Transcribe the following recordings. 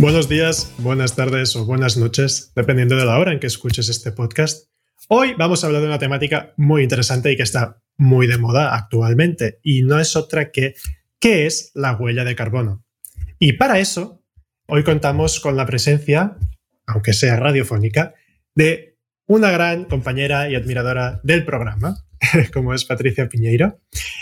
Buenos días, buenas tardes o buenas noches, dependiendo de la hora en que escuches este podcast. Hoy vamos a hablar de una temática muy interesante y que está muy de moda actualmente, y no es otra que ¿qué es la huella de carbono? Y para eso, hoy contamos con la presencia, aunque sea radiofónica, de una gran compañera y admiradora del programa, como es Patricia Piñeiro.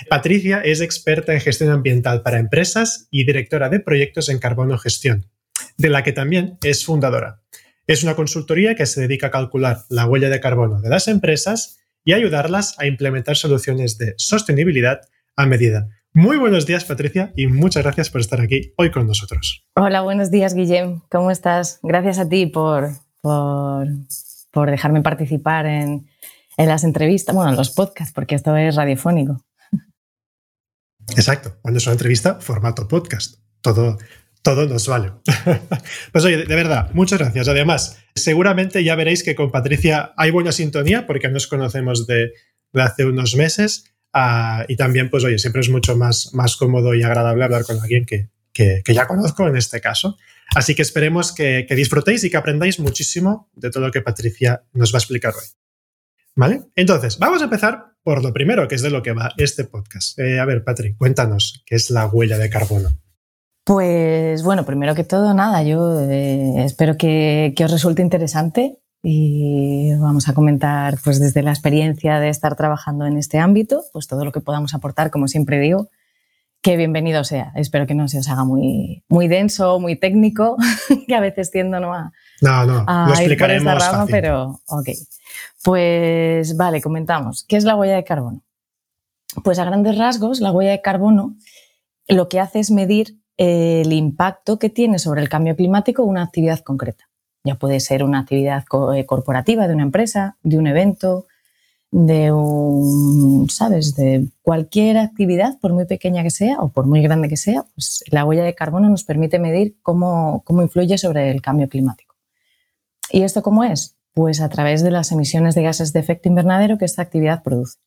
Patricia es experta en gestión ambiental para empresas y directora de proyectos en carbono gestión de la que también es fundadora. Es una consultoría que se dedica a calcular la huella de carbono de las empresas y ayudarlas a implementar soluciones de sostenibilidad a medida. Muy buenos días, Patricia, y muchas gracias por estar aquí hoy con nosotros. Hola, buenos días, Guillem. ¿Cómo estás? Gracias a ti por, por, dejarme participar en, en las entrevistas, bueno, en los podcasts, porque esto es radiofónico. Exacto, cuando es una entrevista, formato podcast. Todo, todo nos vale. pues oye, de verdad, muchas gracias. Además, seguramente ya veréis que con Patricia hay buena sintonía porque nos conocemos de, hace unos meses ah, y también, pues oye, siempre es mucho más, más cómodo y agradable hablar con alguien que, que, ya conozco en este caso. Así que esperemos que, disfrutéis y que aprendáis muchísimo de todo lo que Patricia nos va a explicar hoy. ¿Vale? Entonces, vamos a empezar por lo primero, que es de lo que va este podcast. Eh, a ver, Patri, cuéntanos, ¿qué es la huella de carbono? Pues bueno, primero que todo, nada, yo eh, espero que, os resulte interesante y vamos a comentar pues desde la experiencia de estar trabajando en este ámbito, pues todo lo que podamos aportar, como siempre digo, que bienvenido sea. Espero que no se os haga muy, muy denso, muy técnico, que a veces tiendo ¿no? a, no, no, lo explicaremos rama, pero ok. Pues vale, comentamos. ¿Qué es la huella de carbono? Pues a grandes rasgos, la huella de carbono lo que hace es medir el impacto que tiene sobre el cambio climático una actividad concreta. Ya puede ser una actividad eh, corporativa de una empresa, de un evento, de un, ¿sabes? De cualquier actividad, por muy pequeña que sea o por muy grande que sea, pues la huella de carbono nos permite medir cómo, cómo influye sobre el cambio climático. ¿Y esto cómo es? Pues a través de las emisiones de gases de efecto invernadero que esta actividad produce.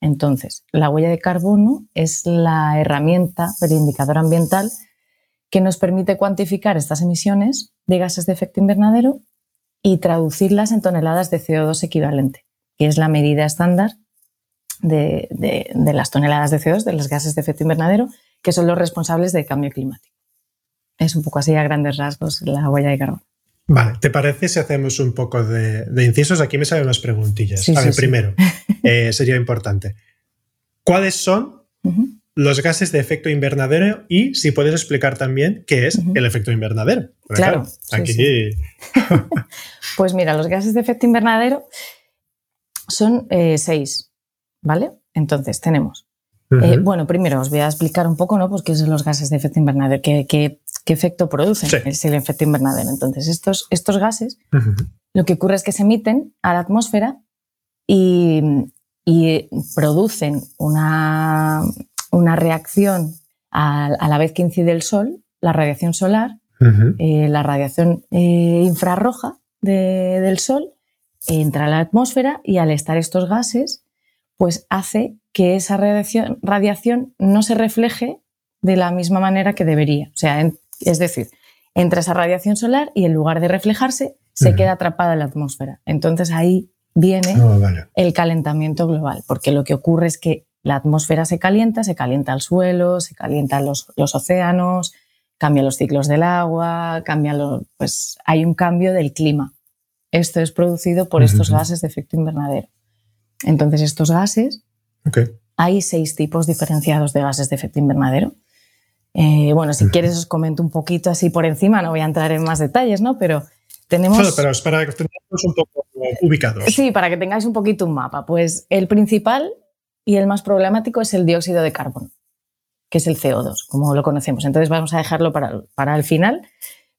Entonces, la huella de carbono es la herramienta del indicador ambiental que nos permite cuantificar estas emisiones de gases de efecto invernadero y traducirlas en toneladas de CO2 equivalente, que es la medida estándar de, las toneladas de CO2, de los gases de efecto invernadero, que son los responsables del cambio climático. Es un poco así a grandes rasgos la huella de carbono. Vale, ¿te parece si hacemos un poco de, incisos? Aquí me salen unas preguntillas. a ver, primero, eh, sería importante. ¿Cuáles son los gases de efecto invernadero? Y si puedes explicar también qué es el efecto invernadero. claro, aquí. pues mira, los gases de efecto invernadero son eh, seis, ¿vale? Entonces tenemos. Eh, bueno, primero os voy a explicar un poco, ¿no? Pues qué son los gases de efecto invernadero, qué, qué efecto producen, es el efecto invernadero. Entonces, estos, estos gases, lo que ocurre es que se emiten a la atmósfera y, producen una, una reacción a, la vez que incide el sol, la radiación solar, eh, la radiación eh, infrarroja del sol, entra a la atmósfera y al estar estos gases, pues hace que esa radiación, radiación no se refleje de la misma manera que debería. O sea, es decir, entra esa radiación solar y en lugar de reflejarse, se queda atrapada en la atmósfera. Entonces ahí viene ah, el calentamiento global, porque lo que ocurre es que la atmósfera se calienta, se calienta el suelo, se calientan los, océanos, cambian los ciclos del agua, cambia pues hay un cambio del clima. Esto es producido por estos gases de efecto invernadero. Entonces, estos gases, hay seis tipos diferenciados de gases de efecto invernadero. Eh, bueno, si quieres os comento un poquito así por encima, no voy a entrar en más detalles, ¿no? Pero tenemos... Claro, pero es para que tengamos un poco ubicados. Sí, para que tengáis un poquito un mapa. Pues el principal y el más problemático es el dióxido de carbono, que es el CO2, como lo conocemos. Entonces vamos a dejarlo para, para el final.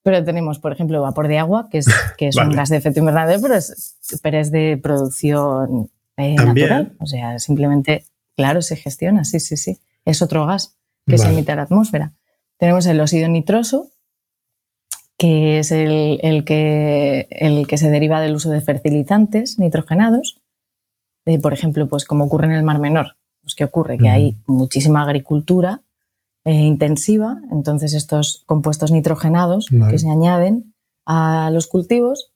Pero tenemos, por ejemplo, vapor de agua, que es, que es un gas de efecto invernadero, pero es, pero es de producción eh, natural. O sea, simplemente, claro, se gestiona, sí, sí, sí. Es otro gas que se emite a la atmósfera. Tenemos el óxido nitroso, que es el, que, el que se deriva del uso de fertilizantes nitrogenados. Eh, por ejemplo, pues como ocurre en el Mar Menor. Pues, ¿Qué ocurre? Que hay muchísima agricultura eh, intensiva, entonces estos compuestos nitrogenados que se añaden a los cultivos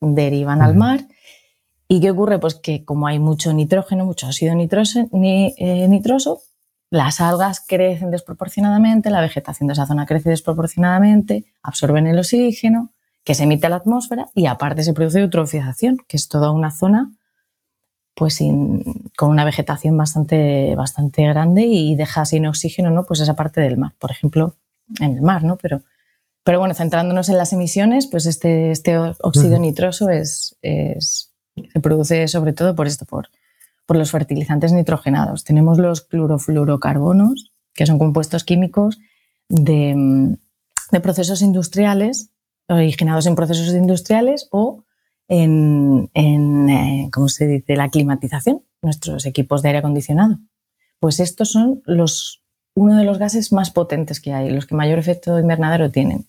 derivan al mar. ¿Y qué ocurre? Pues que como hay mucho nitrógeno, mucho óxido nitroso, ni, eh, nitroso, las algas crecen desproporcionadamente, la vegetación de esa zona crece desproporcionadamente, absorben el oxígeno que se emite a la atmósfera y aparte se produce eutrofización, que es toda una zona pues con una vegetación bastante, bastante grande y deja sin oxígeno ¿no? pues esa parte del mar, por ejemplo, en el mar, ¿no? Pero, pero bueno, centrándonos en las emisiones, pues este, este óxido nitroso es, se produce sobre todo por esto, por, por los fertilizantes nitrogenados. Tenemos los clorofluorocarbonos, que son compuestos químicos de, procesos industriales, originados en procesos industriales o en, eh, ¿cómo se dice?, la climatización, nuestros equipos de aire acondicionado. Pues estos son los, uno de los gases más potentes que hay, los que mayor efecto invernadero tienen.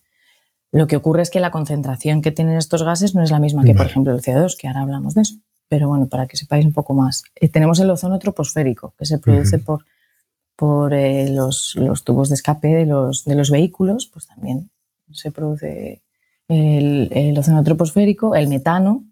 Lo que ocurre es que la concentración que tienen estos gases no es la misma que, por ejemplo, el CO2, que ahora hablamos de eso pero bueno, para que sepáis un poco más. Eh, tenemos el ozono troposférico, que se produce por, por eh, los, los, tubos de escape de los, de los vehículos, pues también se produce el, el, ozono troposférico, el metano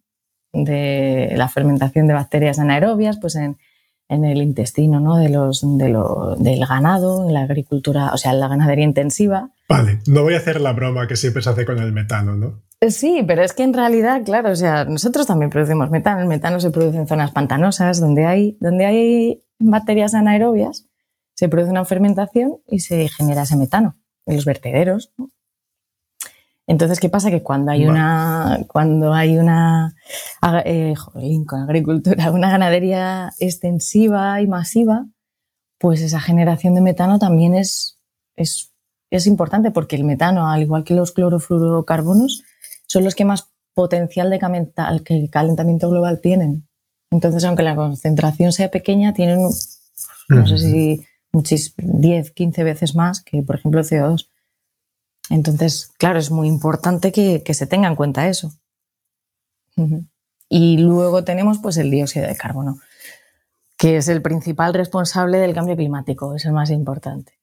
de la fermentación de bacterias anaerobias, pues en, en el intestino ¿no? de los, de lo, del ganado, en la agricultura, o sea, en la ganadería intensiva. Vale, no voy a hacer la broma que siempre se hace con el metano, ¿no? Eh, sí, pero es que en realidad, claro, o sea, nosotros también producimos metano. El metano se produce en zonas pantanosas donde hay, donde hay bacterias anaerobias, se produce una fermentación y se genera ese metano en los vertederos. Entonces, ¿qué pasa? Que cuando hay una, cuando hay una eh, agricultura, una ganadería extensiva y masiva, pues esa generación de metano también es, es, es importante porque el metano, al igual que los clorofluorocarbonos, son los que más potencial de calentamiento global tienen. Entonces, aunque la concentración sea pequeña, tienen, no sé si 10, 15 veces más que, por ejemplo, el CO2. Entonces, claro, es muy importante que, se tenga en cuenta eso. Y luego tenemos pues, el dióxido de carbono, que es el principal responsable del cambio climático, es el más importante.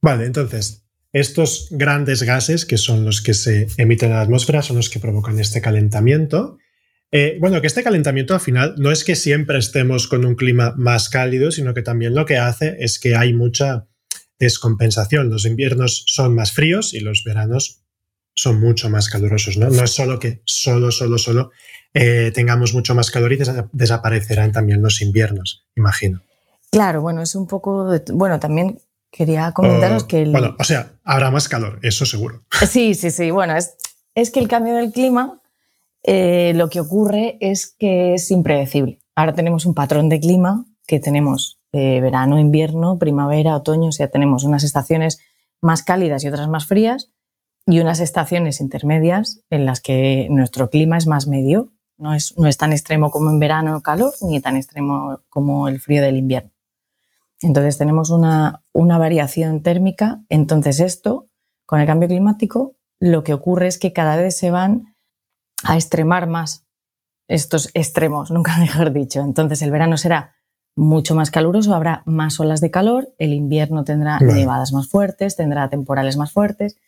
Vale, entonces, estos grandes gases, que son los que se emiten en la atmósfera, son los que provocan este calentamiento. Eh, bueno, que este calentamiento al final no es que siempre estemos con un clima más cálido, sino que también lo que hace es que hay mucha descompensación. Los inviernos son más fríos y los veranos son mucho más calurosos. No, no es solo que solo, solo, solo eh, tengamos mucho más calor y desaparecerán también los inviernos, imagino. Claro, bueno, es un poco, bueno, también Quería comentaros que... El... Bueno, o sea, habrá más calor, eso seguro. Sí, sí, sí. Bueno, es, es que el cambio del clima eh, lo que ocurre es que es impredecible. Ahora tenemos un patrón de clima que tenemos verano, invierno, primavera, otoño, o sea, tenemos unas estaciones más cálidas y otras más frías y unas estaciones intermedias en las que nuestro clima es más medio, no es, no es tan extremo como en verano calor ni tan extremo como el frío del invierno. Entonces tenemos una, variación térmica. Entonces esto, con el cambio climático, lo que ocurre es que cada vez se van a extremar más estos extremos, nunca mejor dicho. Entonces el verano será mucho más caluroso, habrá más olas de calor, el invierno tendrá nevadas más fuertes, tendrá temporales más fuertes.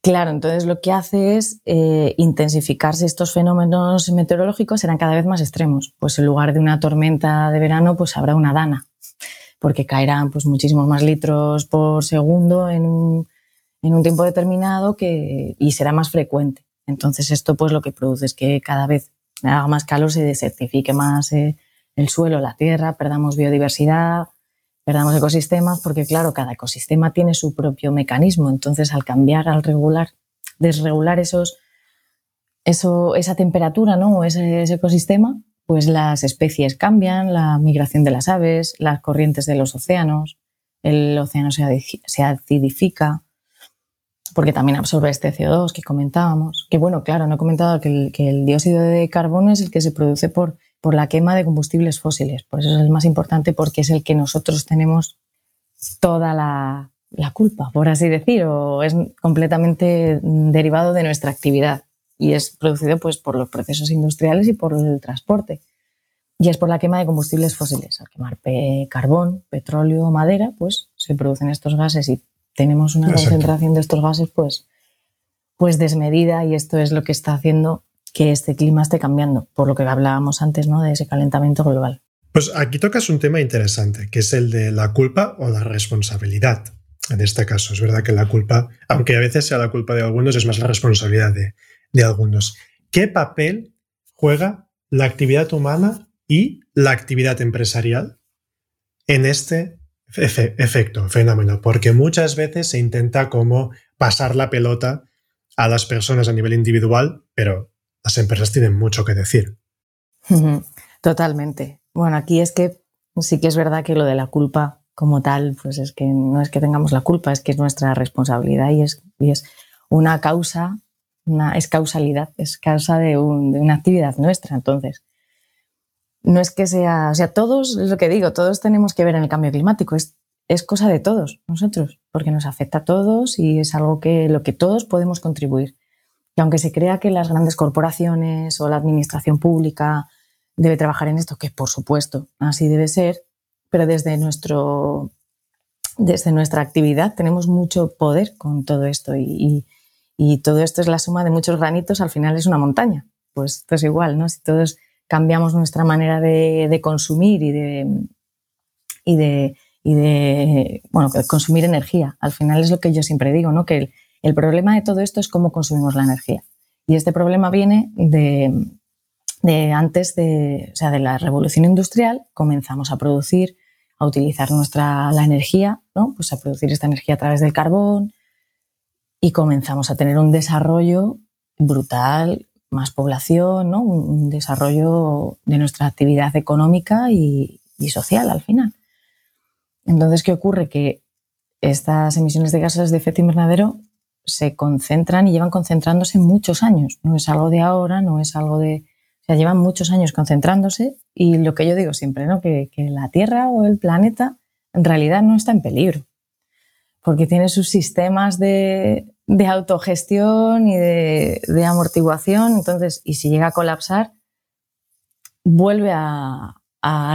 Claro, entonces lo que hace es eh, intensificarse estos fenómenos meteorológicos, serán cada vez más extremos. Pues en lugar de una tormenta de verano, pues habrá una dana porque caerán pues, muchísimos más litros por segundo en un, en un tiempo determinado que, y será más frecuente. Entonces esto pues lo que produce es que cada vez haga más calor, se desertifique más eh, el suelo, la tierra, perdamos biodiversidad, perdamos ecosistemas, porque claro, cada ecosistema tiene su propio mecanismo. Entonces al cambiar, al regular, desregular esos, eso, esa temperatura ¿no? ese ecosistema, pues las especies cambian, la migración de las aves, las corrientes de los océanos, el océano se, acidifica. porque también absorbe este CO2 que comentábamos. Que bueno, claro, no he comentado que el, que el dióxido de carbono es el que se produce por, por la quema de combustibles fósiles. Por eso es el más importante porque es el que nosotros tenemos toda la, la culpa, por así decir, o es completamente derivado de nuestra actividad y es producido pues, por los procesos industriales y por el transporte. Y es por la quema de combustibles fósiles. Al quemar carbón, petróleo, madera, pues se producen estos gases y tenemos una concentración de estos gases pues, pues desmedida y esto es lo que está haciendo que este clima esté cambiando, por lo que hablábamos antes ¿no? de ese calentamiento global. Pues aquí tocas un tema interesante, que es el de la culpa o la responsabilidad. En este caso, es verdad que la culpa, aunque a veces sea la culpa de algunos, es más la responsabilidad de, de algunos. ¿Qué papel juega la actividad humana y la actividad empresarial en este efecto, fenómeno? Porque muchas veces se intenta como pasar la pelota a las personas a nivel individual, pero las empresas tienen mucho que decir. Totalmente. Bueno, aquí es que sí que es verdad que lo de la culpa como tal, pues es que no es que tengamos la culpa, es que es nuestra responsabilidad y es, y es una causa es causalidad, es causa de, una actividad nuestra. Entonces, no es que sea, o sea, todos, es lo que digo, todos tenemos que ver en el cambio climático, es, es cosa de todos nosotros, porque nos afecta a todos y es algo que lo que todos podemos contribuir. Y aunque se crea que las grandes corporaciones o la administración pública debe trabajar en esto, que por supuesto así debe ser, pero desde, nuestro, desde nuestra actividad tenemos mucho poder con todo esto y y todo esto es la suma de muchos granitos, al final es una montaña. Pues esto es igual, ¿no? Si todos cambiamos nuestra manera de, consumir y de, y de, y bueno, consumir energía. Al final es lo que yo siempre digo, ¿no? Que problema de todo esto es cómo consumimos la energía. Y este problema viene de, de antes de, o sea, de la revolución industrial, comenzamos a producir, a utilizar nuestra, la energía, ¿no? Pues a producir esta energía a través del carbón, y comenzamos a tener un desarrollo brutal, más población, ¿no? un desarrollo de nuestra actividad económica y, social al final. Entonces, ¿qué ocurre? Que estas emisiones de gases de efecto invernadero se concentran y llevan concentrándose muchos años. No es algo de ahora, no es algo de... O sea, llevan muchos años concentrándose y lo que yo digo siempre, ¿no? que la Tierra o el planeta en realidad no está en peligro porque tiene sus sistemas de, autogestión y de, amortiguación. Entonces, y si llega a colapsar, vuelve a,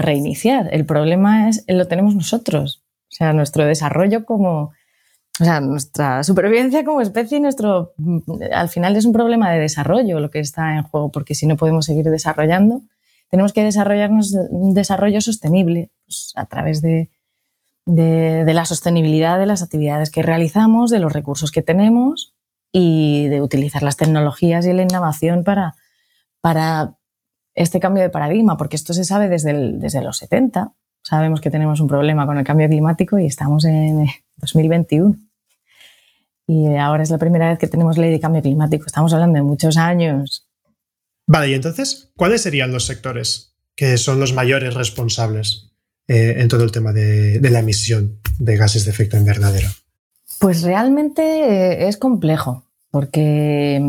reiniciar. El problema es lo tenemos nosotros. O sea, nuestro desarrollo como, o sea, nuestra supervivencia como especie, nuestro, al final es un problema de desarrollo lo que está en juego, porque si no podemos seguir desarrollando, tenemos que desarrollarnos un desarrollo sostenible pues, a través de, de, la sostenibilidad de las actividades que realizamos, de los recursos que tenemos y de utilizar las tecnologías y la innovación para, para este cambio de paradigma, porque esto se sabe desde, desde los 70. Sabemos que tenemos un problema con el cambio climático y estamos en 2021. Y ahora es la primera vez que tenemos ley de cambio climático. Estamos hablando de muchos años. Vale, y entonces, ¿cuáles serían los sectores que son los mayores responsables eh, en todo el tema de, la emisión de gases de efecto invernadero? Pues realmente eh, es complejo, porque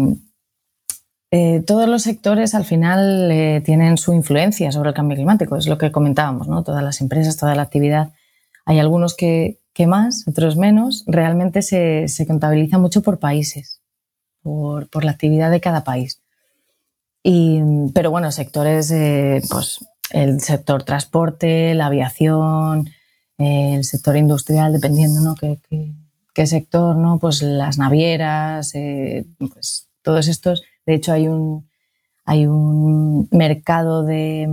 eh, todos los sectores al final tienen su influencia sobre el cambio climático, es lo que comentábamos, ¿no? Todas las empresas, toda la actividad. Hay algunos que, más, otros menos. Realmente se, contabiliza mucho por países, por, la actividad de cada país. pero bueno, sectores, pues el sector transporte, la aviación, el sector industrial, dependiendo ¿no? qué, sector, ¿no? pues las navieras, eh, pues todos estos. De hecho, hay un, hay un mercado de,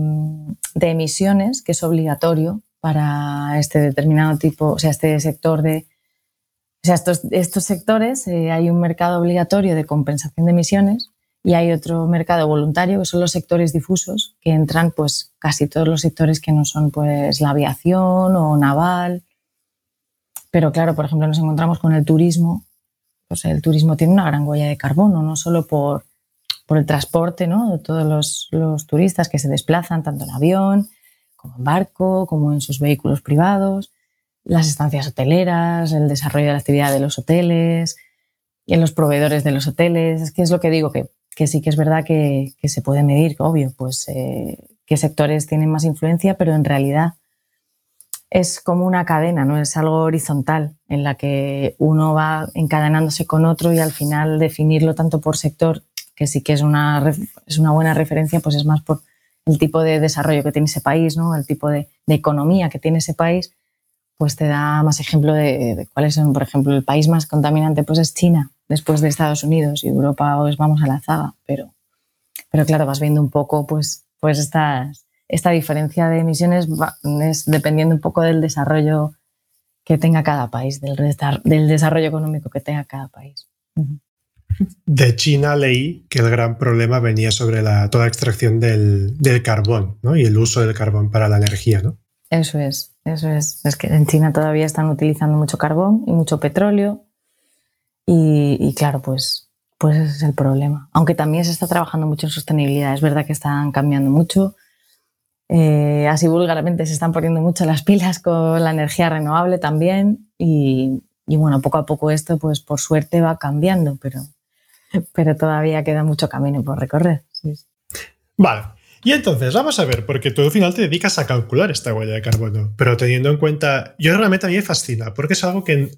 emisiones que es obligatorio para este determinado tipo, o sea, este sector de... O sea, estos, estos sectores, eh, hay un mercado obligatorio de compensación de emisiones y hay otro mercado voluntario que son los sectores difusos que entran pues casi todos los sectores que no son pues la aviación o naval pero claro por ejemplo nos encontramos con el turismo pues el turismo tiene una gran huella de carbono no solo por, por el transporte ¿no? de todos los, los turistas que se desplazan tanto en avión como en barco como en sus vehículos privados las estancias hoteleras el desarrollo de la actividad de los hoteles en los proveedores de los hoteles. Es que es lo que digo, que, que sí que es verdad que, que se puede medir, obvio, pues eh, qué sectores tienen más influencia, pero en realidad es como una cadena, no es algo horizontal en la que uno va encadenándose con otro y al final definirlo tanto por sector, que sí que es una, es una buena referencia, pues es más por el tipo de desarrollo que tiene ese país, ¿no? el tipo de, economía que tiene ese país, pues te da más ejemplo de, cuáles son, por ejemplo, el país más contaminante pues es China, después de Estados Unidos y Europa, pues vamos a la zaga, pero, pero claro, vas viendo un poco pues, pues estas esta diferencia de emisiones es dependiendo un poco del desarrollo que tenga cada país, del, del desarrollo económico que tenga cada país. De China leí que el gran problema venía sobre la, toda extracción del, carbón ¿no? y el uso del carbón para la energía. ¿no? Eso es, eso es. Es que en China todavía están utilizando mucho carbón y mucho petróleo y, y claro, pues, pues ese es el problema. Aunque también se está trabajando mucho en sostenibilidad. Es verdad que están cambiando mucho eh, así vulgarmente se están poniendo mucho las pilas con la energía renovable también y, bueno, poco a poco esto pues por suerte va cambiando, pero, pero todavía queda mucho camino por recorrer. Vale. Y entonces, vamos a ver, porque tú al final te dedicas a calcular esta huella de carbono, pero teniendo en cuenta, yo realmente a mí me fascina, porque es algo que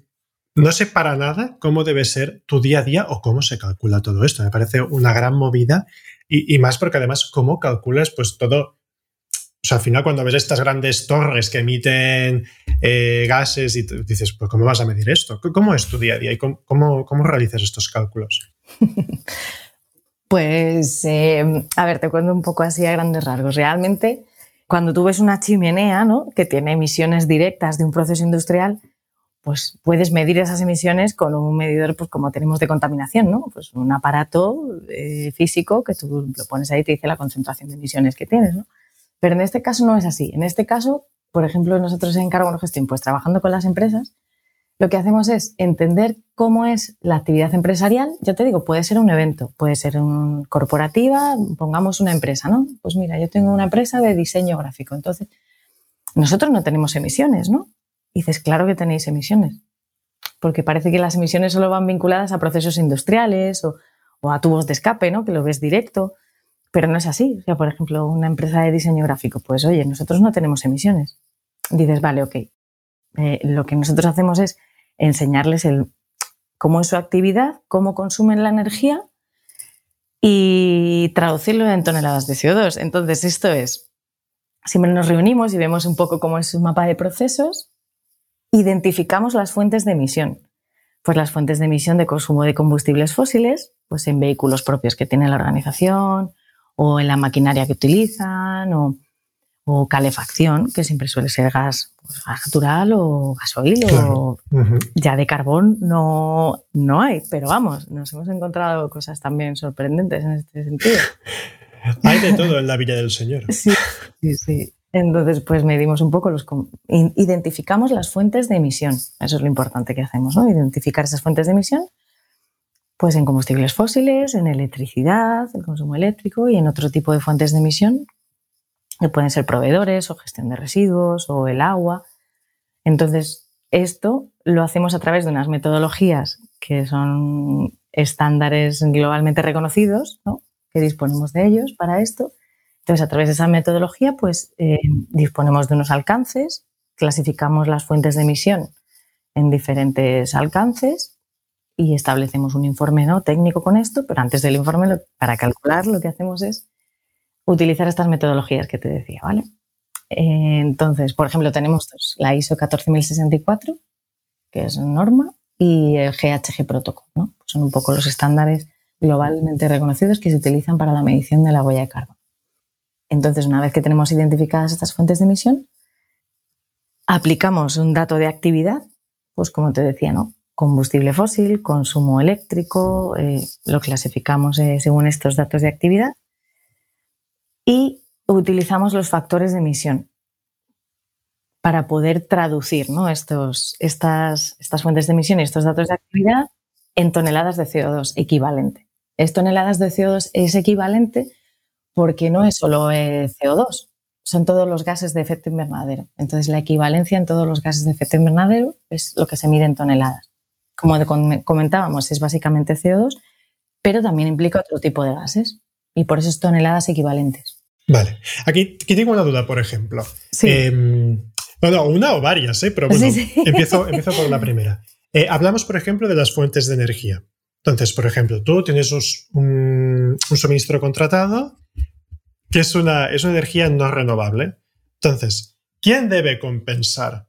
no sé para nada cómo debe ser tu día a día o cómo se calcula todo esto. Me parece una gran movida y, más porque además cómo calculas pues todo o sea, al final cuando ves estas grandes torres que emiten eh, gases y dices, pues ¿cómo vas a medir esto? ¿Cómo es tu día a día y cómo, realizas estos cálculos? pues, eh, a ver, te cuento un poco así a grandes rasgos. Realmente, cuando tú ves una chimenea ¿no? que tiene emisiones directas de un proceso industrial, pues puedes medir esas emisiones con un medidor, pues como tenemos de contaminación, ¿no? Pues un aparato eh, físico que tú lo pones ahí y te dice la concentración de emisiones que tienes. Pero en este caso no es así. En este caso, por ejemplo, nosotros en Carbono Gestión, pues trabajando con las empresas, lo que hacemos es entender cómo es la actividad empresarial. Ya te digo, puede ser un evento, puede ser un corporativa, pongamos una empresa, ¿no? Pues mira, yo tengo una empresa de diseño gráfico, entonces nosotros no tenemos emisiones, ¿no? Dices, claro que tenéis emisiones, porque parece que las emisiones solo van vinculadas a procesos industriales o, o a tubos de escape, ¿no? Que lo ves directo. Pero no es así. O sea, por ejemplo, una empresa de diseño gráfico, pues oye, nosotros no tenemos emisiones. Dices, vale, ok. Eh, lo que nosotros hacemos es enseñarles el, cómo es su actividad, cómo consumen la energía y traducirlo en toneladas de CO2. Entonces, esto es, siempre nos reunimos y vemos un poco cómo es su mapa de procesos, identificamos las fuentes de emisión. Pues las fuentes de emisión de consumo de combustibles fósiles, pues en vehículos propios que tiene la organización, o en la maquinaria que utilizan o, calefacción, que siempre suele ser gas, pues, natural o gasoil o ya de carbón no, no hay, pero vamos, nos hemos encontrado cosas también sorprendentes en este sentido. hay de todo en la Villa del Señor. Sí, sí, sí. Entonces, pues medimos un poco los. Identificamos las fuentes de emisión. Eso es lo importante que hacemos, ¿no? Identificar esas fuentes de emisión pues en combustibles fósiles, en electricidad, el consumo eléctrico y en otro tipo de fuentes de emisión, pueden ser proveedores o gestión de residuos o el agua. Entonces, esto lo hacemos a través de unas metodologías que son estándares globalmente reconocidos, que disponemos de ellos para esto. Entonces, a través de esa metodología, pues eh, disponemos de unos alcances, clasificamos las fuentes de emisión en diferentes alcances y establecemos un informe ¿no? técnico con esto, pero antes del informe, para calcular, lo que hacemos es utilizar estas metodologías que te decía, ¿vale? Entonces, por ejemplo, tenemos la ISO 14064, que es norma, y el GHG Protocol, ¿no? Son un poco los estándares globalmente reconocidos que se utilizan para la medición de la huella de carbono. Entonces, una vez que tenemos identificadas estas fuentes de emisión, aplicamos un dato de actividad, pues como te decía, ¿no? combustible fósil, consumo eléctrico, eh, lo clasificamos eh, según estos datos de actividad y utilizamos los factores de emisión para poder traducir estos, estas, estas fuentes de emisión y estos datos de actividad en toneladas de CO2 equivalente. Es toneladas de CO2 es equivalente porque no es solo eh, CO2, son todos los gases de efecto invernadero. Entonces, la equivalencia en todos los gases de efecto invernadero es lo que se mide en toneladas. como comentábamos, es básicamente CO2, pero también implica otro tipo de gases y por eso es toneladas equivalentes. Vale. Aquí, tengo una duda, por ejemplo. Sí. Bueno, una o varias, ¿eh? pero bueno, Empiezo, por la primera. Eh, hablamos, por ejemplo, de las fuentes de energía. Entonces, por ejemplo, tú tienes un, suministro contratado que es una, es una energía no renovable. Entonces, ¿quién debe compensar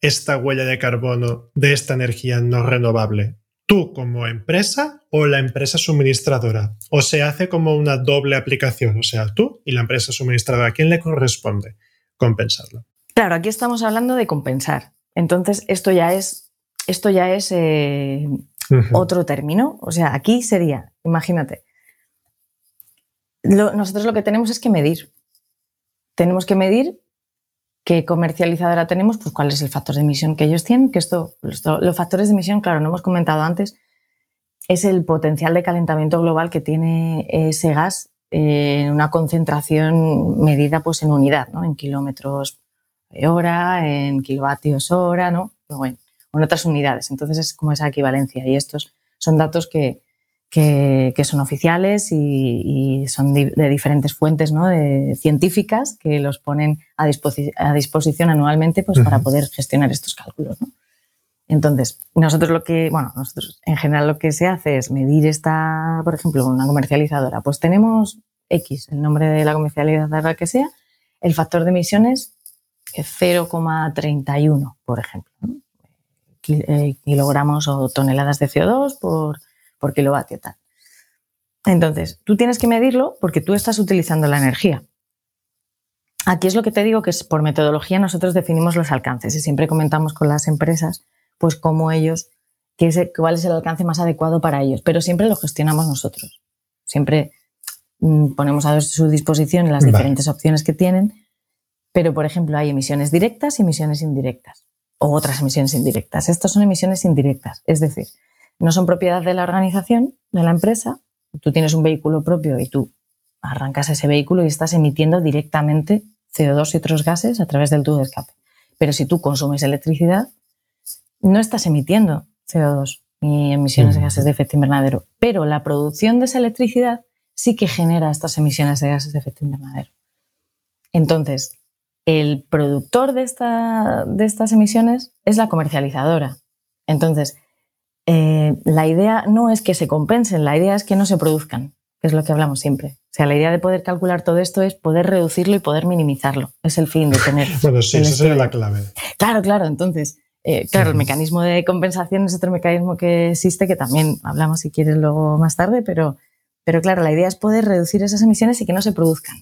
esta huella de carbono de esta energía no renovable? ¿Tú como empresa o la empresa suministradora? ¿O se hace como una doble aplicación? O sea, tú y la empresa suministradora. ¿A quién le corresponde compensarlo? Claro, aquí estamos hablando de compensar. Entonces, esto ya es, esto ya es eh, otro término. O sea, aquí sería, imagínate, nosotros lo que tenemos es que medir. Tenemos que medir qué comercializadora tenemos, pues cuál es el factor de emisión que ellos tienen, que esto, los factores de emisión, claro, no hemos comentado antes, es el potencial de calentamiento global que tiene ese gas en una concentración medida pues en unidad, ¿no? en kilómetros hora, en kilovatios hora, ¿no? Bueno, en otras unidades. Entonces es como esa equivalencia y estos son datos que, que, son oficiales y, son de, diferentes fuentes ¿no? de, científicas que los ponen a, a disposición anualmente pues, para poder gestionar estos cálculos. ¿no? Entonces, nosotros lo que, bueno, nosotros en general lo que se hace es medir esta, por ejemplo, una comercializadora. Pues tenemos X, el nombre de la comercializadora que sea, el factor de emisiones es 0,31, por ejemplo. Eh, kilogramos o toneladas de CO2 por por kilovatio tal. Entonces, tú tienes que medirlo porque tú estás utilizando la energía. Aquí es lo que te digo que es por metodología nosotros definimos los alcances y siempre comentamos con las empresas pues cómo ellos, qué cuál es el alcance más adecuado para ellos, pero siempre lo gestionamos nosotros. Siempre mm, ponemos a su disposición las diferentes opciones que tienen, pero por ejemplo hay emisiones directas y emisiones indirectas o otras emisiones indirectas. Estas son emisiones indirectas, es decir, no son propiedad de la organización, de la empresa. Tú tienes un vehículo propio y tú arrancas ese vehículo y estás emitiendo directamente CO2 y otros gases a través del tubo de escape. Pero si tú consumes electricidad, no estás emitiendo CO2 ni emisiones de gases de efecto invernadero, pero la producción de esa electricidad sí que genera estas emisiones de gases de efecto invernadero. Entonces, el productor de, esta, de estas emisiones es la comercializadora. Entonces, eh, la idea no es que se compensen, la idea es que no se produzcan, que es lo que hablamos siempre. O sea, la idea de poder calcular todo esto es poder reducirlo y poder minimizarlo. Es el fin de tener. bueno, sí, esa sería la clave. Claro, claro. Entonces, eh, claro, el mecanismo de compensación es otro mecanismo que existe, que también hablamos si quieres luego más tarde, pero, pero claro, la idea es poder reducir esas emisiones y que no se produzcan.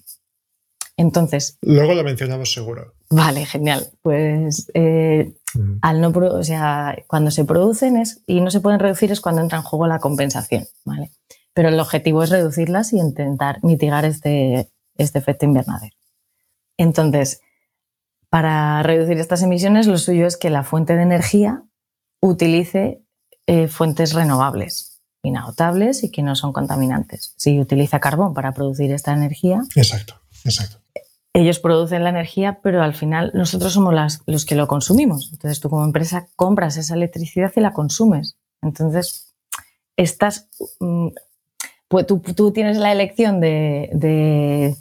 Entonces. Luego lo mencionamos seguro. Vale, genial. Pues eh, al no, o sea, cuando se producen es, y no se pueden reducir es cuando entra en juego la compensación, ¿vale? Pero el objetivo es reducirlas y intentar mitigar este, este efecto invernadero. Entonces, para reducir estas emisiones, lo suyo es que la fuente de energía utilice eh, fuentes renovables, inagotables y que no son contaminantes. Si utiliza carbón para producir esta energía. Exacto, exacto ellos producen la energía, pero al final nosotros somos los que lo consumimos. Entonces tú como empresa compras esa electricidad y la consumes. Entonces, estás, mm, pues tú, tienes la elección de,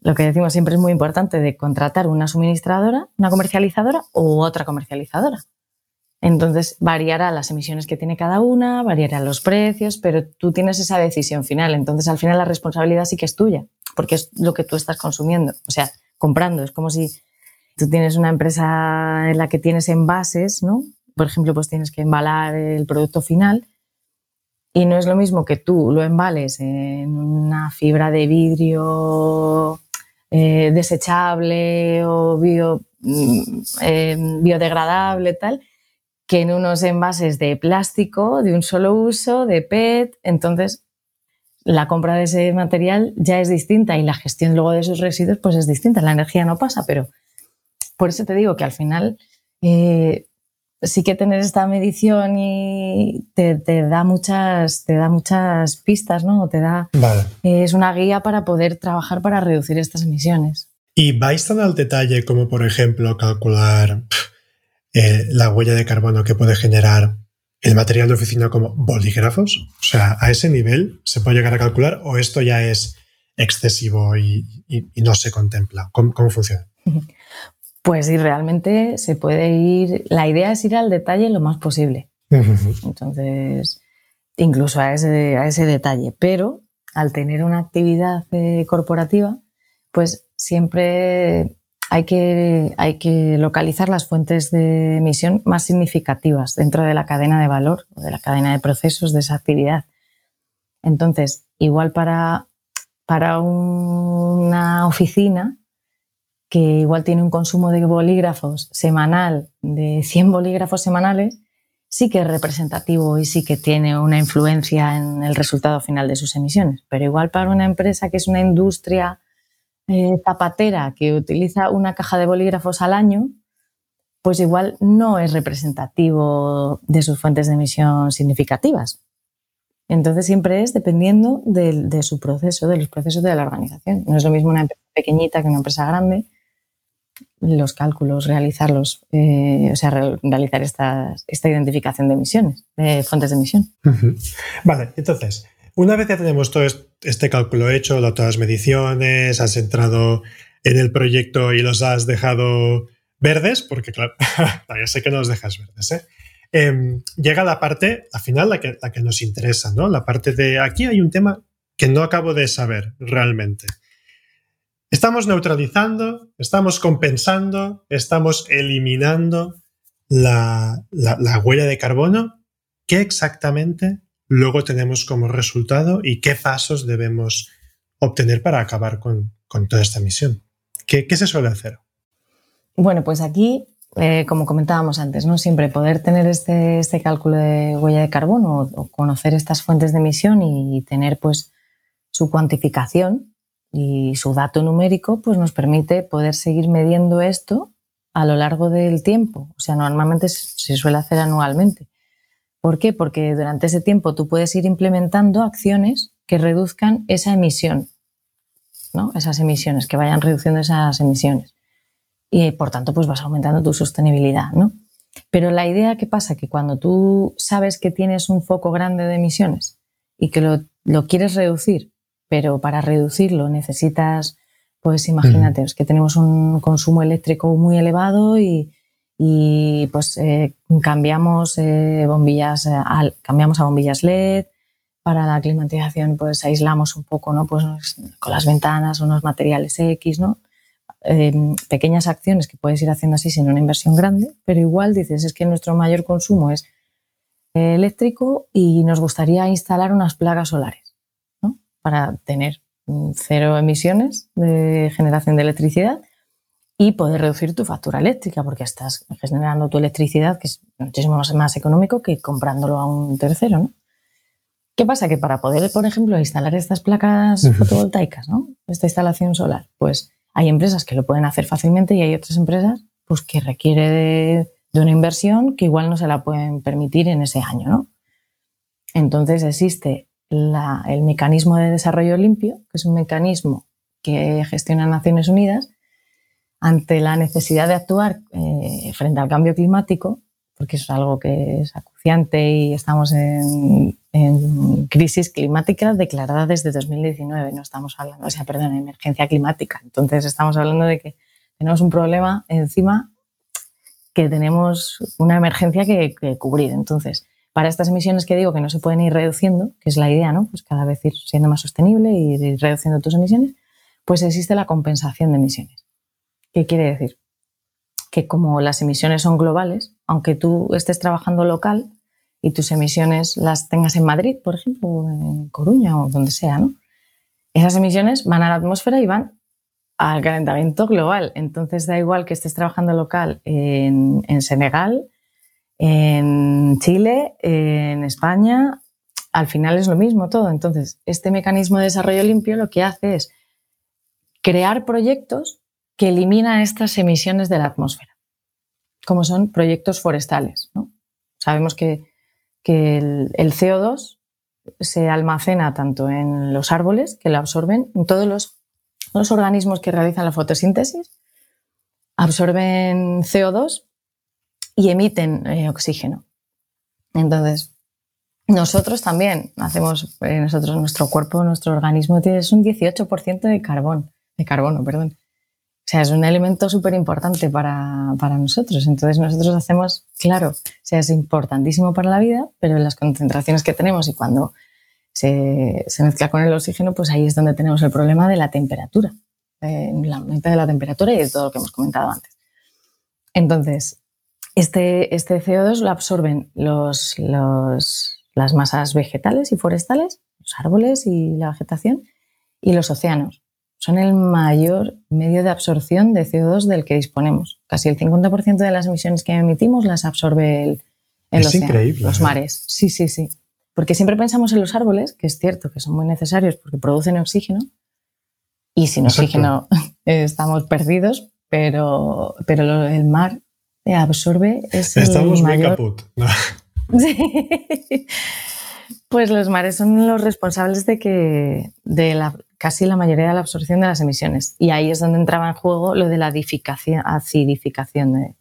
lo que decimos siempre es muy importante, de contratar una suministradora, una comercializadora o otra comercializadora. Entonces variará las emisiones que tiene cada una, variará los precios, pero tú tienes esa decisión final. Entonces al final la responsabilidad sí que es tuya porque es lo que tú estás consumiendo, o sea, comprando. Es como si tú tienes una empresa en la que tienes envases, ¿no? Por ejemplo, pues tienes que embalar el producto final y no es lo mismo que tú lo embales en una fibra de vidrio eh, desechable o mm, eh, biodegradable, tal, que en unos envases de plástico, de un solo uso, de PET. Entonces, la compra de ese material ya es distinta y la gestión luego de esos residuos pues es distinta. La energía no pasa, pero por eso te digo que al final eh, sí que tener esta medición y te, da muchas te da muchas pistas, ¿no? Te da es una guía para poder trabajar para reducir estas emisiones. ¿Y vais tan al detalle como por ejemplo calcular eh, la huella de carbono que puede generar el material de oficina como bolígrafos? O sea, ¿a ese nivel se puede llegar a calcular o esto ya es excesivo y, no se contempla? ¿Cómo, funciona? Pues sí, realmente se puede ir, la idea es ir al detalle lo más posible. Entonces, incluso a ese, a ese detalle, pero al tener una actividad eh, corporativa, pues siempre hay que, localizar las fuentes de emisión más significativas dentro de la cadena de valor o de la cadena de procesos de esa actividad. Entonces, igual para, para una oficina que igual tiene un consumo de bolígrafos semanal de 100 bolígrafos semanales, sí que es representativo y sí que tiene una influencia en el resultado final de sus emisiones. Pero igual para una empresa que es una industria eh, zapatera que utiliza una caja de bolígrafos al año, pues igual no es representativo de sus fuentes de emisión significativas. Entonces siempre es dependiendo de, su proceso, de los procesos de la organización. No es lo mismo una empresa pequeñita que una empresa grande. Los cálculos, realizarlos, eh, o sea, realizar esta, esta identificación de emisiones, de fuentes de emisión. Vale, entonces, una vez ya tenemos todo este cálculo hecho, todas las mediciones, has entrado en el proyecto y los has dejado verdes, porque claro, ya sé que no los dejas verdes, ¿eh? Em, llega la parte, al final, la que, la que nos interesa, ¿no? La parte de aquí hay un tema que no acabo de saber realmente. Estamos neutralizando, estamos compensando, estamos eliminando la, la huella de carbono. ¿Qué exactamente luego tenemos como resultado y qué pasos debemos obtener para acabar con, toda esta misión. ¿Qué, se suele hacer? Bueno, pues aquí, eh, como comentábamos antes, ¿no? siempre poder tener este, este cálculo de huella de carbono o, conocer estas fuentes de emisión y, tener pues su cuantificación y su dato numérico, pues nos permite poder seguir midiendo esto a lo largo del tiempo. O sea, normalmente se suele hacer anualmente. ¿Por qué? Porque durante ese tiempo tú puedes ir implementando acciones que reduzcan esa emisión, ¿no? esas emisiones, que vayan reduciendo esas emisiones. Y por tanto, pues vas aumentando tu sostenibilidad. ¿no? Pero la idea que pasa que cuando tú sabes que tienes un foco grande de emisiones y que lo, quieres reducir, pero para reducirlo necesitas, pues imagínate, que tenemos un consumo eléctrico muy elevado y, y pues eh, cambiamos eh, bombillas eh, cambiamos a bombillas LED. Para la climatización pues aislamos un poco no pues con las ventanas unos materiales X no em, pequeñas acciones que puedes ir haciendo así sin una inversión grande pero igual dices es que nuestro mayor consumo es eléctrico y nos gustaría instalar unas plagas solares ¿no? para tener mm, cero emisiones de generación de electricidad y poder reducir tu factura eléctrica, porque estás generando tu electricidad, que es muchísimo más económico que comprándolo a un tercero. ¿no? ¿Qué pasa? Que para poder, por ejemplo, instalar estas placas fotovoltaicas, ¿no? esta instalación solar, pues hay empresas que lo pueden hacer fácilmente y hay otras empresas pues, que requiere de, una inversión que igual no se la pueden permitir en ese año. ¿no? Entonces existe el mecanismo de desarrollo limpio, que es un mecanismo que gestiona Naciones Unidas, ante la necesidad de actuar eh, frente al cambio climático, porque es algo que es acuciante y estamos en, crisis climática declarada desde 2019, no estamos hablando, o sea, perdón, emergencia climática. Entonces estamos hablando de que tenemos un problema encima que tenemos una emergencia que, que, cubrir. Entonces, para estas emisiones que digo que no se pueden ir reduciendo, que es la idea, ¿no? Pues cada vez ir siendo más sostenible y ir reduciendo tus emisiones, pues existe la compensación de emisiones. ¿Qué quiere decir? Que como las emisiones son globales, aunque tú estés trabajando local y tus emisiones las tengas en Madrid, por ejemplo, en Coruña o donde sea, ¿no? Esas emisiones van a la atmósfera y van al calentamiento global. Entonces da igual que estés trabajando local en, en Senegal, en Chile, en España, al final es lo mismo todo. Entonces, este mecanismo de desarrollo limpio lo que hace es crear proyectos que elimina estas emisiones de la atmósfera, como son proyectos forestales. Sabemos que, el, CO2 se almacena tanto en los árboles, que lo absorben, en todos los, organismos que realizan la fotosíntesis, absorben CO2 y emiten eh, oxígeno. Entonces, nosotros también hacemos, eh, nosotros, nuestro cuerpo, nuestro organismo tiene un 18% de de carbono, perdón. O sea, es un elemento súper importante para, para, nosotros. Entonces nosotros hacemos, claro, o sea, es importantísimo para la vida, pero en las concentraciones que tenemos y cuando se, mezcla con el oxígeno, pues ahí es donde tenemos el problema de la temperatura, eh, la aumento de la temperatura y de todo lo que hemos comentado antes. Entonces, este, este CO2 lo absorben los, los, las masas vegetales y forestales, los árboles y la vegetación, y los océanos son el mayor medio de absorción de CO2 del que disponemos. Casi el 50% de las emisiones que emitimos las absorbe el, el es increíble, los ¿eh? mares. Sí, sí, sí. Porque siempre pensamos en los árboles, que es cierto que son muy necesarios porque producen oxígeno, y sin oxígeno estamos perdidos, pero, pero el mar absorbe ese Estamos muy caput. Sí. Pues los mares son los responsables de que de la, casi la mayoría de la absorción de las emisiones. Y ahí es donde entraba en juego lo de la acidificación de,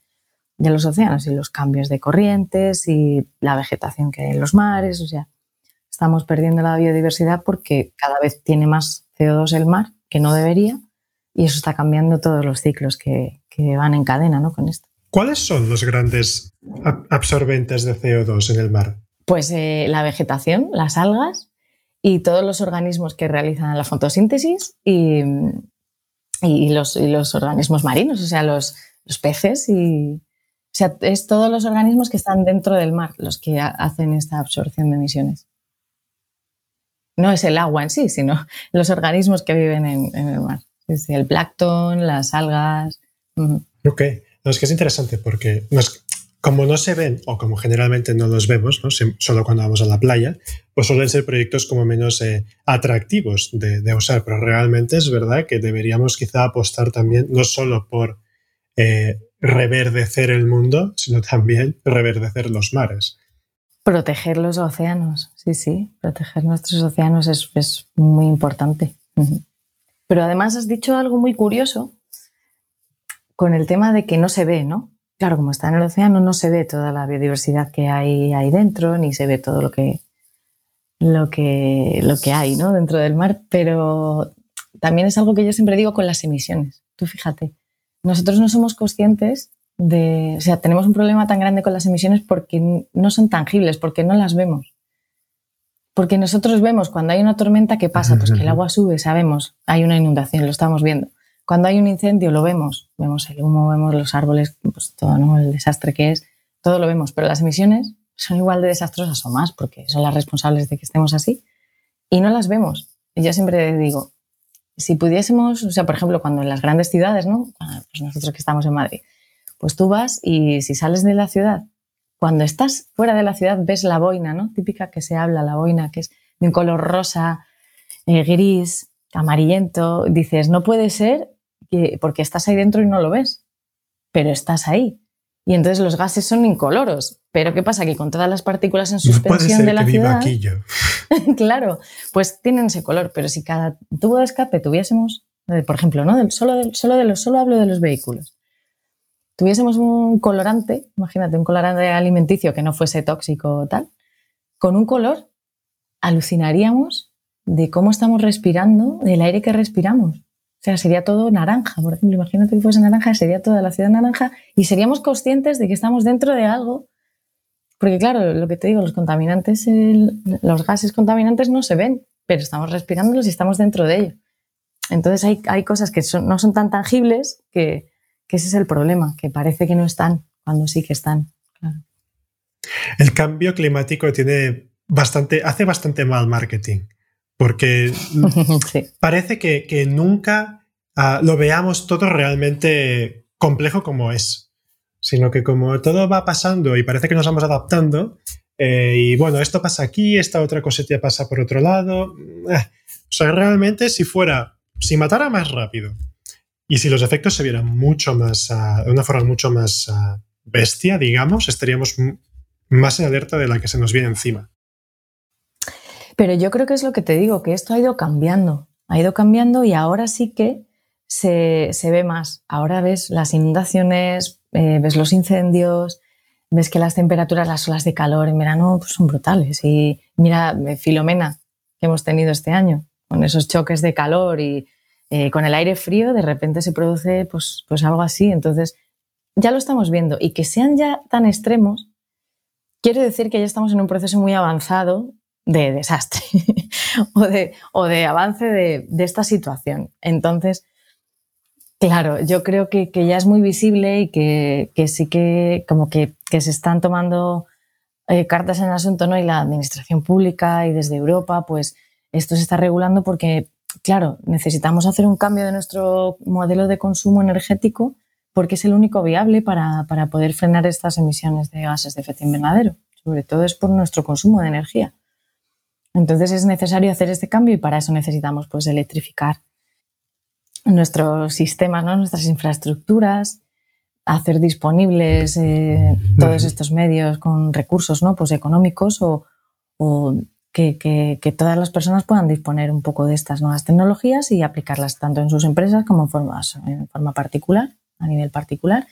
de los océanos y los cambios de corrientes y la vegetación que hay en los mares. O sea, estamos perdiendo la biodiversidad porque cada vez tiene más CO2 el mar que no debería y eso está cambiando todos los ciclos que, que van en cadena ¿no? con esto. ¿Cuáles son los grandes absorbentes de CO2 en el mar? Pues eh, la vegetación, las algas y todos los organismos que realizan la fotosíntesis y, y, los, los, organismos marinos, o sea, los, los, peces y... O sea, es todos los organismos que están dentro del mar los que hacen esta absorción de emisiones. No es el agua en sí, sino los organismos que viven en, el mar. Es el plancton, las algas. Ok, no, es que es interesante porque como no se ven o como generalmente no los vemos, solo cuando vamos a la playa, pues suelen ser proyectos como menos eh, atractivos de, usar, pero realmente es verdad que deberíamos quizá apostar también no solo por eh, reverdecer el mundo, sino también reverdecer los mares. Proteger los océanos, sí, sí, proteger nuestros océanos es, es muy importante. Pero además has dicho algo muy curioso con el tema de que no se ve, ¿no? Claro, como está en el océano, no se ve toda la biodiversidad que hay ahí dentro, ni se ve todo lo que, lo que, lo que hay ¿no? dentro del mar, pero también es algo que yo siempre digo con las emisiones. Tú fíjate, nosotros no somos conscientes de, o sea, tenemos un problema tan grande con las emisiones porque no son tangibles, porque no las vemos. Porque nosotros vemos cuando hay una tormenta, ¿qué pasa? Pues que el agua sube, sabemos, hay una inundación, lo estamos viendo. Cuando hay un incendio lo vemos, vemos el humo, vemos los árboles, pues todo ¿no? el desastre que es, todo lo vemos, pero las emisiones son igual de desastrosas o más porque son las responsables de que estemos así y no las vemos. Y yo siempre digo, si pudiésemos, o sea, por ejemplo, cuando en las grandes ciudades, ¿no? Pues nosotros que estamos en Madrid, pues tú vas y si sales de la ciudad, cuando estás fuera de la ciudad ves la boina, ¿no? Típica que se habla, la boina, que es de un color rosa, eh, gris, amarillento, dices, no puede ser porque estás ahí dentro y no lo ves, pero estás ahí. Y entonces los gases son incoloros. Pero ¿qué pasa? Que con todas las partículas en suspensión de la ciudad. Aquí yo. claro, pues tienen ese color. Pero si cada tubo de escape tuviésemos, eh, por ejemplo, ¿no? solo, solo, de los, solo hablo de los vehículos. Tuviésemos un colorante, imagínate, un colorante alimenticio que no fuese tóxico o tal, con un color, alucinaríamos de cómo estamos respirando, del aire que respiramos. O sea, sería todo naranja, por ejemplo, imagínate que fuese naranja, sería toda la ciudad naranja y seríamos conscientes de que estamos dentro de algo. Porque claro, lo que te digo, los contaminantes, los gases contaminantes no se ven, pero estamos respirándolos y estamos dentro de ello. Entonces hay, hay cosas que no son tan tangibles que, ese es el problema, que parece que no están cuando sí que están. El cambio climático tiene bastante, hace bastante mal marketing porque parece que, nunca ah, lo veamos todo realmente complejo como es, sino que como todo va pasando y parece que nos vamos adaptando, eh, y bueno, esto pasa aquí, esta otra cosita pasa por otro lado, eh, o sea, realmente si fuera, si matara más rápido y si los efectos se vieran mucho más, ah, de una forma mucho más ah, bestia, digamos, estaríamos más en alerta de la que se nos viene encima. Pero yo creo que es lo que te digo, que esto ha ido cambiando, ha ido cambiando y ahora sí que se, ve más. Ahora ves las inundaciones, eh, ves los incendios, ves que las temperaturas, las olas de calor en verano pues, son brutales. Y mira, eh, Filomena, que hemos tenido este año, con esos choques de calor y eh, con el aire frío, de repente se produce pues, pues algo así. Entonces, ya lo estamos viendo. Y que sean ya tan extremos, quiere decir que ya estamos en un proceso muy avanzado de desastre o, de, o, de, avance de, de, esta situación. Entonces, claro, yo creo que, que ya es muy visible y que, que sí que como que, que, se están tomando eh, cartas en el asunto, ¿no? Y la administración pública y desde Europa, pues esto se está regulando porque, claro, necesitamos hacer un cambio de nuestro modelo de consumo energético porque es el único viable para, para poder frenar estas emisiones de gases de efecto invernadero. Sobre todo es por nuestro consumo de energía. Entonces es necesario hacer este cambio y para eso necesitamos pues electrificar nuestros sistemas, ¿no? nuestras infraestructuras, hacer disponibles eh, todos estos medios con recursos ¿no? pues económicos o, o que, que, que, todas las personas puedan disponer un poco de estas nuevas tecnologías y aplicarlas tanto en sus empresas como en forma, en forma particular, a nivel particular.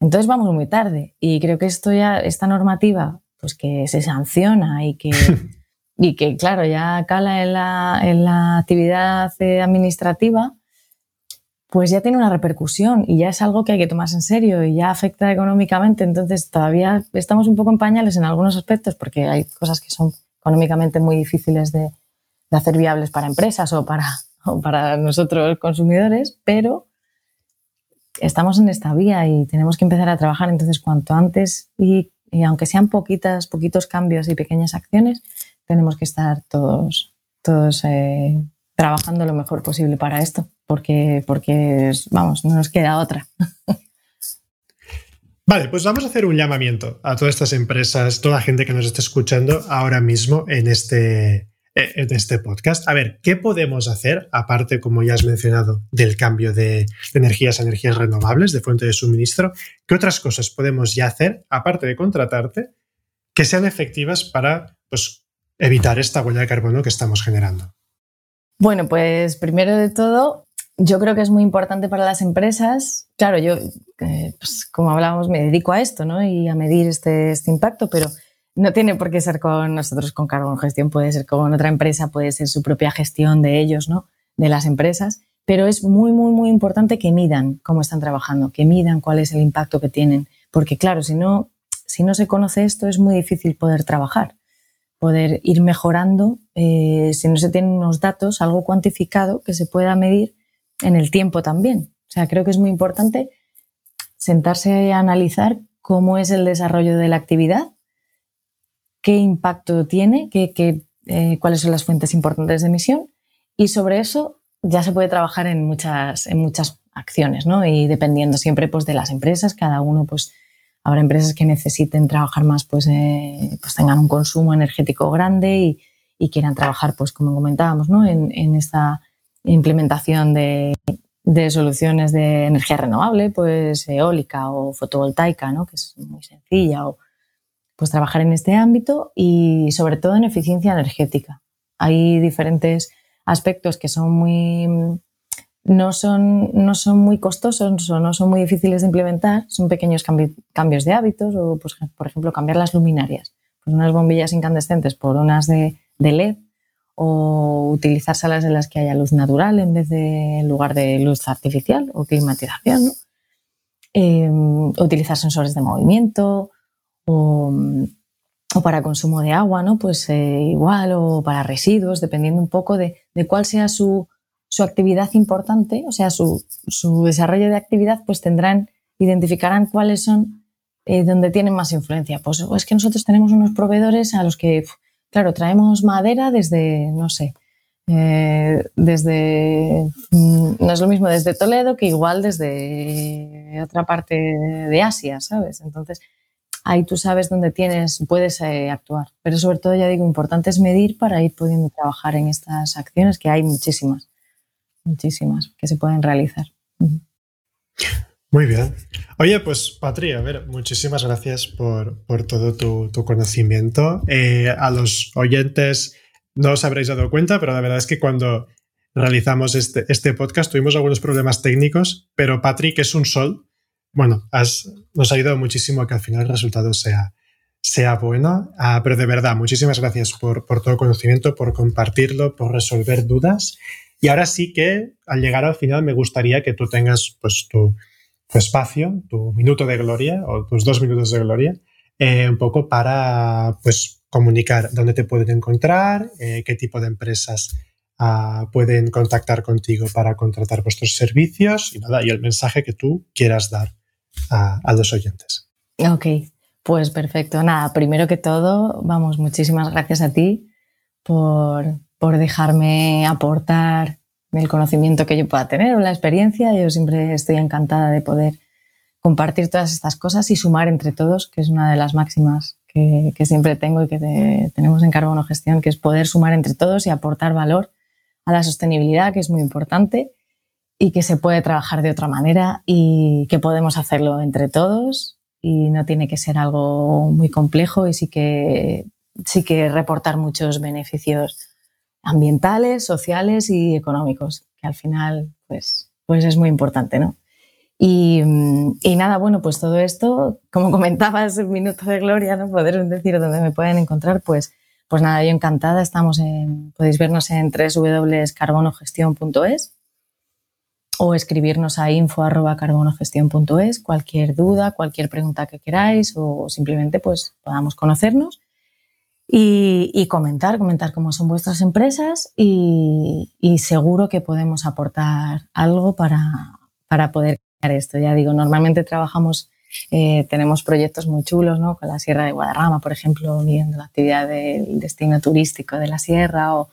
Entonces vamos muy tarde y creo que esto ya, esta normativa, pues que se sanciona y que y que, claro, ya cala en la, en la actividad eh, administrativa, pues ya tiene una repercusión y ya es algo que hay que tomarse en serio y ya afecta económicamente. Entonces, todavía estamos un poco en pañales en algunos aspectos porque hay cosas que son económicamente muy difíciles de, de hacer viables para empresas o para, o para nosotros consumidores, pero estamos en esta vía y tenemos que empezar a trabajar. Entonces, cuanto antes y, y aunque sean poquitas, poquitos cambios y pequeñas acciones, tenemos que estar todos, todos eh, trabajando lo mejor posible para esto, porque, porque, vamos, no nos queda otra. Vale, pues vamos a hacer un llamamiento a todas estas empresas, toda la gente que nos está escuchando ahora mismo en este, en este podcast. A ver, ¿qué podemos hacer, aparte, como ya has mencionado, del cambio de energías a energías renovables, de fuente de suministro? ¿Qué otras cosas podemos ya hacer, aparte de contratarte, que sean efectivas para pues, evitar esta huella de carbono que estamos generando? Bueno, pues primero de todo, yo creo que es muy importante para las empresas. Claro, yo, eh, pues, como hablábamos, me dedico a esto, ¿no? Y a medir este, este, impacto, pero no tiene por qué ser con nosotros con Carbon Gestión, puede ser con otra empresa, puede ser su propia gestión de ellos, ¿no? De las empresas. Pero es muy, muy, muy importante que midan cómo están trabajando, que midan cuál es el impacto que tienen. Porque, claro, si no, si no se conoce esto, es muy difícil poder trabajar poder ir mejorando eh, si no se tienen unos datos, algo cuantificado que se pueda medir en el tiempo también. O sea, creo que es muy importante sentarse a analizar cómo es el desarrollo de la actividad, qué impacto tiene, qué, qué, eh, cuáles son las fuentes importantes de emisión y sobre eso ya se puede trabajar en muchas, en muchas acciones, ¿no? Y dependiendo siempre pues, de las empresas, cada uno pues, Habrá empresas que necesiten trabajar más, pues, eh, pues tengan un consumo energético grande y, quieran trabajar, pues como comentábamos, ¿no? en, esta implementación de, soluciones de energía renovable, pues eólica o fotovoltaica, ¿no? que es muy sencilla, o pues trabajar en este ámbito y sobre todo en eficiencia energética. Hay diferentes aspectos que son muy no son, no son muy costosos o no son muy difíciles de implementar, son pequeños cambios de hábitos o, pues, por ejemplo, cambiar las luminarias, pues unas bombillas incandescentes por unas de, LED o utilizar salas en las que haya luz natural en vez de en lugar de luz artificial o climatización. Em, utilizar sensores de movimiento o, o, para consumo de agua, ¿no? Pues eh, igual o para residuos, dependiendo un poco de, de cuál sea su, su actividad importante, o sea, su, su desarrollo de actividad, pues tendrán, identificarán cuáles son eh, donde tienen más influencia. Pues es que nosotros tenemos unos proveedores a los que, claro, traemos madera desde, no sé, eh, desde, mm, no es lo mismo desde Toledo que igual desde otra parte de Asia, ¿sabes? Entonces, ahí tú sabes dónde tienes, puedes eh, actuar. Pero sobre todo, ya digo, importante es medir para ir pudiendo trabajar en estas acciones, que hay muchísimas muchísimas que se pueden realizar. Muy bien. Oye, pues Patri, a ver, muchísimas gracias por, todo tu, conocimiento. Eh, a los oyentes no os habréis dado cuenta, pero la verdad es que cuando realizamos este, este podcast tuvimos algunos problemas técnicos, pero Patri, que es un sol, bueno, nos ha ayudado muchísimo que al final el resultado sea, sea bueno, ah, pero de verdad, muchísimas gracias por, por todo conocimiento, por compartirlo, por resolver dudas. Y ahora sí que al llegar al final me gustaría que tú tengas pues tu, espacio, tu minuto de gloria o tus dos minutos de gloria, eh, un poco para pues comunicar dónde te pueden encontrar, eh, qué tipo de empresas ah, pueden contactar contigo para contratar vuestros servicios y nada, y el mensaje que tú quieras dar a, a los oyentes. Ok, pues perfecto. Nada, primero que todo, vamos, muchísimas gracias a ti por, por dejarme aportar el conocimiento que yo pueda tener o la experiencia. Yo siempre estoy encantada de poder compartir todas estas cosas y sumar entre todos, que es una de las máximas que, que siempre tengo y que tenemos en Carbono Gestión, que es poder sumar entre todos y aportar valor a la sostenibilidad, que es muy importante y que se puede trabajar de otra manera y que podemos hacerlo entre todos y no tiene que ser algo muy complejo y sí que, sí que reportar muchos beneficios ambientales, sociales y económicos, que al final pues, pues es muy importante, ¿no? Y, y, nada, bueno, pues todo esto, como comentabas, un minuto de gloria, ¿no? Poder decir dónde me pueden encontrar, pues, pues nada, yo encantada. Estamos en, podéis vernos en www.carbonogestión.es o escribirnos a info.carbonogestión.es cualquier duda, cualquier pregunta que queráis o simplemente pues podamos conocernos y, comentar, comentar cómo son vuestras empresas y, seguro que podemos aportar algo para, para poder crear esto. Ya digo, normalmente trabajamos, eh, tenemos proyectos muy chulos, ¿no? Con la Sierra de Guadarrama, por ejemplo, viendo la actividad del destino turístico de la Sierra o,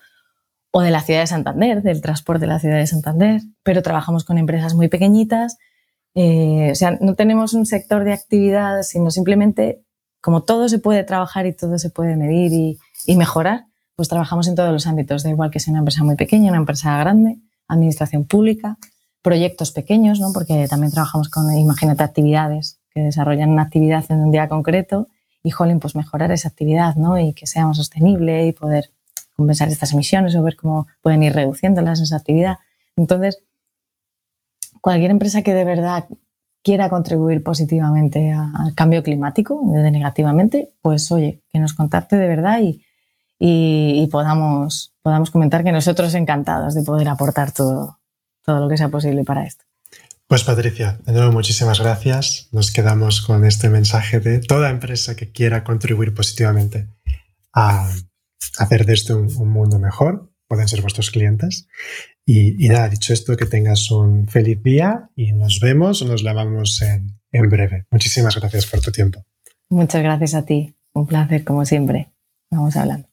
o de la ciudad de Santander, del transporte de la ciudad de Santander, pero trabajamos con empresas muy pequeñitas. Eh, o sea, no tenemos un sector de actividad, sino simplemente como todo se puede trabajar y todo se puede medir y, mejorar, pues trabajamos en todos los ámbitos, da igual que sea una empresa muy pequeña, una empresa grande, administración pública, proyectos pequeños, ¿no? porque también trabajamos con, imagínate, actividades que desarrollan una actividad en un día concreto y, jolín, pues mejorar esa actividad ¿no? y que sea más sostenible y poder compensar estas emisiones o ver cómo pueden ir reduciéndolas esa actividad. Entonces, cualquier empresa que de verdad quiera contribuir positivamente al cambio climático, negativamente, pues oye, que nos contacte de verdad y, podamos, podamos comentar que nosotros encantados de poder aportar todo, todo lo que sea posible para esto. Pues Patricia, de nuevo muchísimas gracias. Nos quedamos con este mensaje de toda empresa que quiera contribuir positivamente a, hacer de esto un, mundo mejor. Pueden ser vuestros clientes. Y, nada, dicho esto, que tengas un feliz día y nos vemos nos lavamos en, en breve. Muchísimas gracias por tu tiempo. Muchas gracias a ti. Un placer, como siempre. Vamos hablando.